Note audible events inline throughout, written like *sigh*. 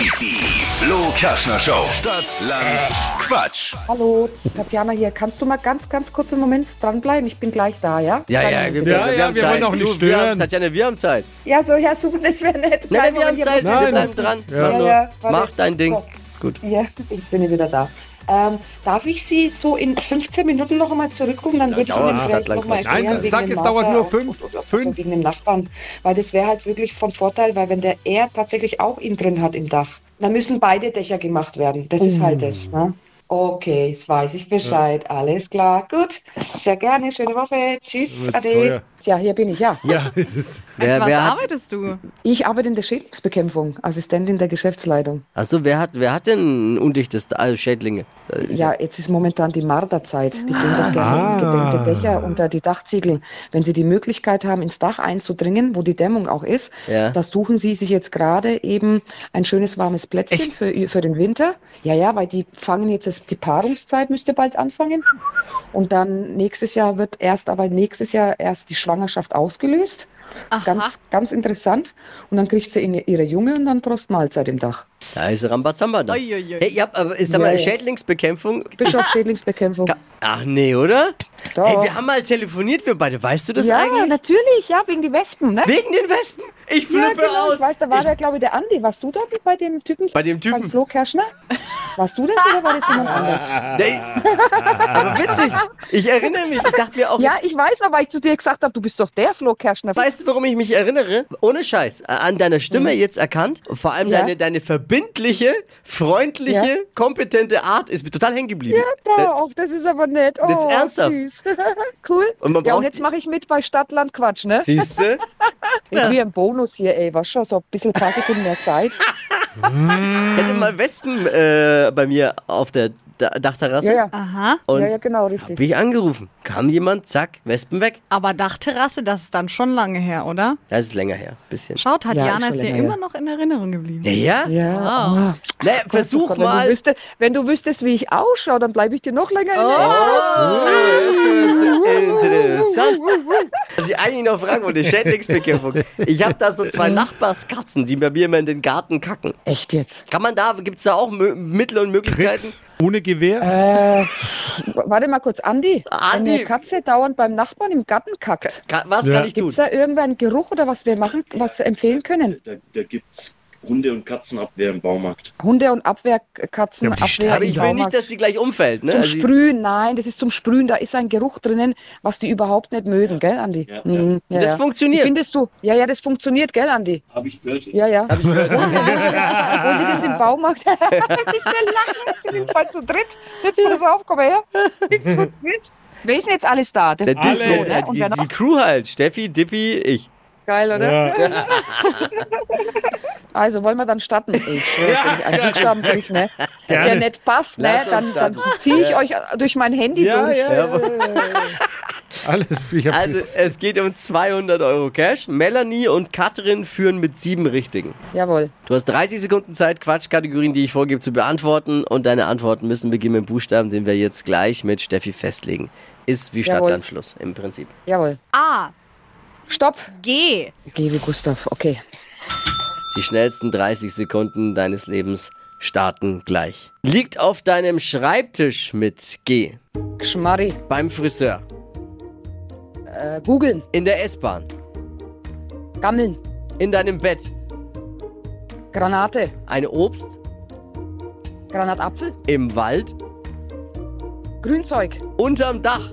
Die Flo Kaschner Show. Stadt, Land, Quatsch. Hallo, Tatjana hier. Kannst du mal ganz, ganz kurz einen Moment dranbleiben? Ich bin gleich da, ja? Ja, ja, wir, Ja, wir ja, haben wir Zeit. wollen auch nicht Du, wir haben, stören. Tatjana, wir haben Zeit. Ja, so, ja, super, das wäre nett. Nein, nein, wir haben Zeit. hier- Wir bleiben dran. Ja. Mach dein Ding. So. Gut. Ja, ich bin wieder da. Ähm, darf ich Sie so in 15 Minuten noch einmal zurückrufen? Dann würde ich Ihnen vielleicht noch mal erklären, Nein, wegen sag, es dauert nur fünf- und- und- fünf. Also wegen dem Nachbarn. Weil das wäre halt wirklich von Vorteil, weil wenn der er tatsächlich auch ihn drin hat im Dach, dann müssen beide Dächer gemacht werden. Das ist halt das. Ne? Okay, jetzt weiß ich Bescheid. Alles klar. Gut. Sehr gerne. Schöne Woche. Tschüss. Ade. teuer. Ja, hier bin ich, ja. Ja, *laughs* es ist, Wer, Als was wer hat, arbeitest du? Ich arbeite in der Schädlingsbekämpfung, Assistentin der Geschäftsleitung. achso, wer hat, wer hat denn ein undichtes also Schädlinge? Ja, jetzt ist momentan die Marderzeit. Die gehen doch gerne Ah. in gedämmte Dächer unter die Dachziegel. Wenn sie die Möglichkeit haben, ins Dach einzudringen, wo die Dämmung auch ist, Ja. da suchen sie sich jetzt gerade eben ein schönes warmes Plätzchen für, für den Winter. Ja, ja, weil die fangen jetzt, das, die Paarungszeit müsste bald anfangen. Und dann nächstes Jahr wird erst, aber nächstes Jahr erst die Schwangerschaft ausgelöst. Das ist Aha. ganz, ganz interessant. Und dann kriegt sie in ihre Junge und dann Prost Mahlzeit im Dach. Da ist Rambazamba da. Ui, ui, ui. Hey, ihr habt, aber ist Ja, mal, ja. Schädlingsbekämpfung. Bischof Schädlingsbekämpfung. Ach nee, oder? Doch. Hey, wir haben mal telefoniert, wir beide. Weißt du das ja, eigentlich? natürlich, ja, wegen die Wespen, ne? Wegen den Wespen? Ich Ja, flippe genau. aus. Ich weiß, da war Ich- der, glaube ich, der Andi. Warst du da bei dem Typen? Bei dem Typen? Beim Flo Kerschner? Warst du das oder war das jemand anders? *laughs* Nee. Aber witzig. Ich erinnere mich. Ich dachte mir auch, Ja, ich weiß, aber ich zu dir gesagt habe, du bist doch der Flo Kerschner. weißt du, warum ich mich erinnere? Ohne Scheiß. An deiner Stimme jetzt erkannt. Vor allem Mhm. Ja. deine, deine verbindliche, freundliche, Ja. kompetente Art ist mir total hängen geblieben. Ja, doch, das ist aber nett. Oh, Jetzt ernsthaft? Süß. *laughs* cool. Und man ja, und jetzt mache ich mit bei Stadtland Quatsch, ne? Siehst du? *laughs* Ich kriege einen Bonus hier, ey. Was schon, so ein bisschen paar Sekunden mehr Zeit. Hätte mal Wespen äh, bei mir auf der Dachterrasse. Ja, ja. Aha. Und ja, ja, genau, hab richtig. ich angerufen. Kam jemand, zack, Wespen weg. Aber Dachterrasse, das ist dann schon lange her, oder? Das ist länger her. Bisschen. Schau, Tatjana ist ist dir immer her. noch in Erinnerung geblieben. Ja, ja? Ja, Wow. ah. Na, versuch Gott, Wenn mal. du, wüsstest, wenn du wüsstest, wie ich ausschaue, dann bleibe ich dir noch länger in Oh, Erinnerung. das ist interessant. Was ich eigentlich noch fragen wollte, Schädlingsbekämpfung. Ich habe da so zwei Nachbarskatzen, die bei mir immer in den Garten kacken. Echt jetzt? Kann man da, gibt es da auch Mittel und Möglichkeiten? Tricks ohne Gewehr. Äh, warte mal kurz, Andi. Andi. Wenn eine Katze dauernd beim Nachbarn im Garten kackt, Ka was Ja. kann ich gibt tun? es da irgendeinen Geruch oder was wir machen, was wir empfehlen können? Da, da gibt es Hunde- und Katzenabwehr im Baumarkt. Hunde- und Abwehrkatzen, Ja, aber die ich will nicht, dass die gleich umfällt. Ne? Zum Also, Sprühen, nein, das ist zum Sprühen. Da ist ein Geruch drinnen, was die überhaupt nicht mögen, gell, Andi? Ja, ja. Mhm, ja, das ja. funktioniert. Findest du? Ja, ja, das funktioniert, gell, Andi? Habe ich gehört. Ja, ja. Hab ich gehört. *laughs* Die das im Baumarkt? *laughs* Nicht mehr lachen. Sie sind zwar zu dritt. Jetzt pass auf, komm her. Die zu dritt. Wer ist denn jetzt alles da? Der Der Alle. ne? der, die, die? Crew halt. Steffi, Dippy, ich. Geil, oder? Ja. *laughs* Also wollen wir dann starten. Ich schwöre, wenn ich einen Buchstaben kriege, ne? Gerne. der nicht passt, ne? Dann, dann ziehe ich euch durch mein Handy Ja, durch. ja, ja, ja, ja. *laughs* Alles. Ich Also es geht um 200 Euro Cash. Melanie und Katrin führen mit sieben Richtigen. Jawohl. Du hast 30 Sekunden Zeit, Quatschkategorien, die ich vorgebe, zu beantworten. Und deine Antworten müssen beginnen mit Buchstaben, den wir jetzt gleich mit Steffi festlegen. Ist wie Stadt, Jawohl. Land, Fluss im Prinzip. Jawohl. A. Stopp. G. Geh wie Gustav. Okay. Die schnellsten 30 Sekunden deines Lebens starten gleich. Liegt auf deinem Schreibtisch mit G. Schmarri. Beim Friseur. Äh, googeln. In der S-Bahn. Gammeln. In deinem Bett. Granate. Ein Obst. Granatapfel. Im Wald. Grünzeug. Unterm Dach.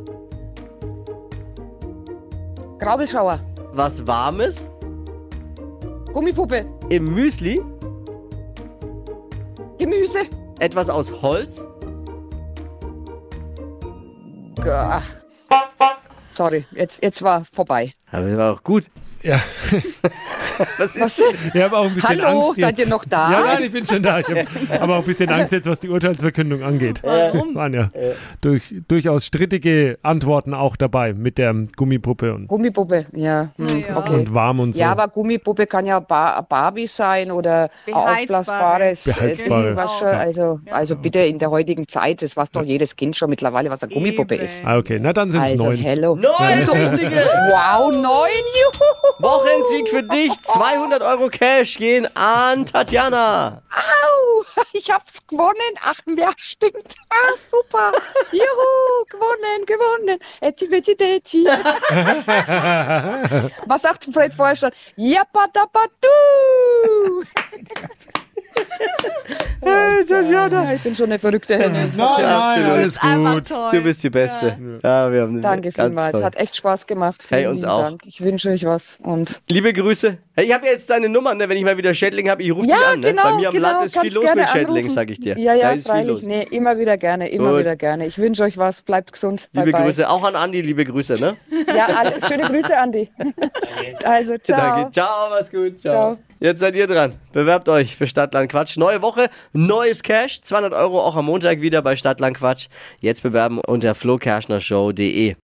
Graubelschauer. Was Warmes. Gummipuppe. Im Müsli. Gemüse. Etwas aus Holz. G- Ach. Sorry, jetzt, jetzt war vorbei. Aber das war auch gut. ja. *laughs* Was ist Ich habe auch ein bisschen Hallo, Angst jetzt. seid ihr noch da? Ja, nein, ich bin schon da. Ich habe aber auch ein bisschen Angst jetzt, was die Urteilsverkündung angeht. Warum? Waren ja durch, durchaus strittige Antworten auch dabei mit der Gummipuppe und, Gummipuppe, ja. Hm, Ja. Okay. und warm und so. Ja, aber Gummipuppe kann ja ba Barbie sein oder aufblasbares äh, Beheizbare. Schon, also, also bitte in der heutigen Zeit, das weiß doch jedes Kind schon mittlerweile, was eine Gummipuppe Eben. ist. ah, okay, na dann sind es Also, neun. hello. Neun richtige! *laughs* Wow, neun, juhu. Wochensieg für dich. 200 Euro Cash gehen an Tatjana. Ah, *laughs* ich hab's gewonnen. Ach, ja, stimmt. Ah, super. *laughs* Juhu, gewonnen, gewonnen. Etschi, betschi, detschi. Was sagt Fred Feuerstein? Jappadapadu. Hey, Tatjana. Ich bin schon eine verrückte Henne. Nein, nein, absolut. alles gut. toll. Du bist die Beste. Ja, wir haben Danke vielmals. toll. Hat echt Spaß gemacht. Hey, Vielen uns lieben auch. Dank. Ich wünsche euch was. Und Liebe Grüße. Hey, ich habe ja jetzt deine Nummer, ne? wenn ich mal wieder Schädling habe, ich rufe dich ja, an. Ne? genau. Bei mir am genau, Land ist viel los mit Schädling, sag ich dir. Ja, Da ja, ist viel freilich. los. Nee, immer wieder gerne, immer Gut. wieder gerne. Ich wünsche euch was. Bleibt gesund. Liebe bye, bye. Grüße, auch an Andi, liebe Grüße, ne? Ja, alle, schöne Grüße, Andi. also, *laughs* ciao. Danke. Ciao, mach's gut. Ciao. Ciao. Jetzt seid ihr dran. Bewerbt euch für Stadtland Quatsch. Neue Woche, neues Cash. 200 Euro auch am Montag wieder bei Stadtland Quatsch. Jetzt bewerben unter flokerschnershow.de.